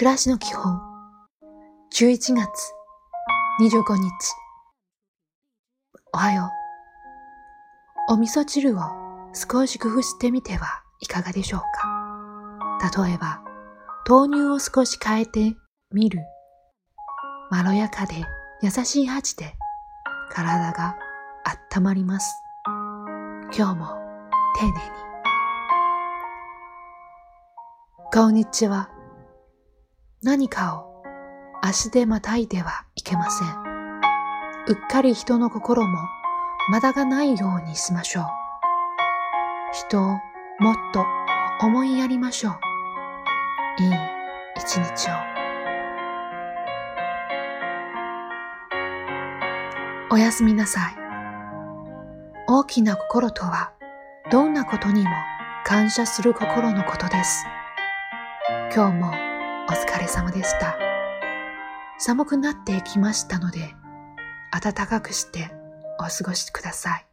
暮らしの基本。11月25日。おはよう。お味噌汁を少し工夫してみてはいかがでしょうか？例えば豆乳を少し変えてみる。まろやかで優しい味で体が温まります。今日も丁寧に。こんにちは。何かを足でまたいではいけません。うっかり人の心もまだがないようにしましょう。人をもっと思いやりましょう。いい一日を。おやすみなさい。大きな心とはどんなことにも感謝する心のことです。今日もお疲れ様でした。寒くなってきましたので、暖かくしてお過ごしください。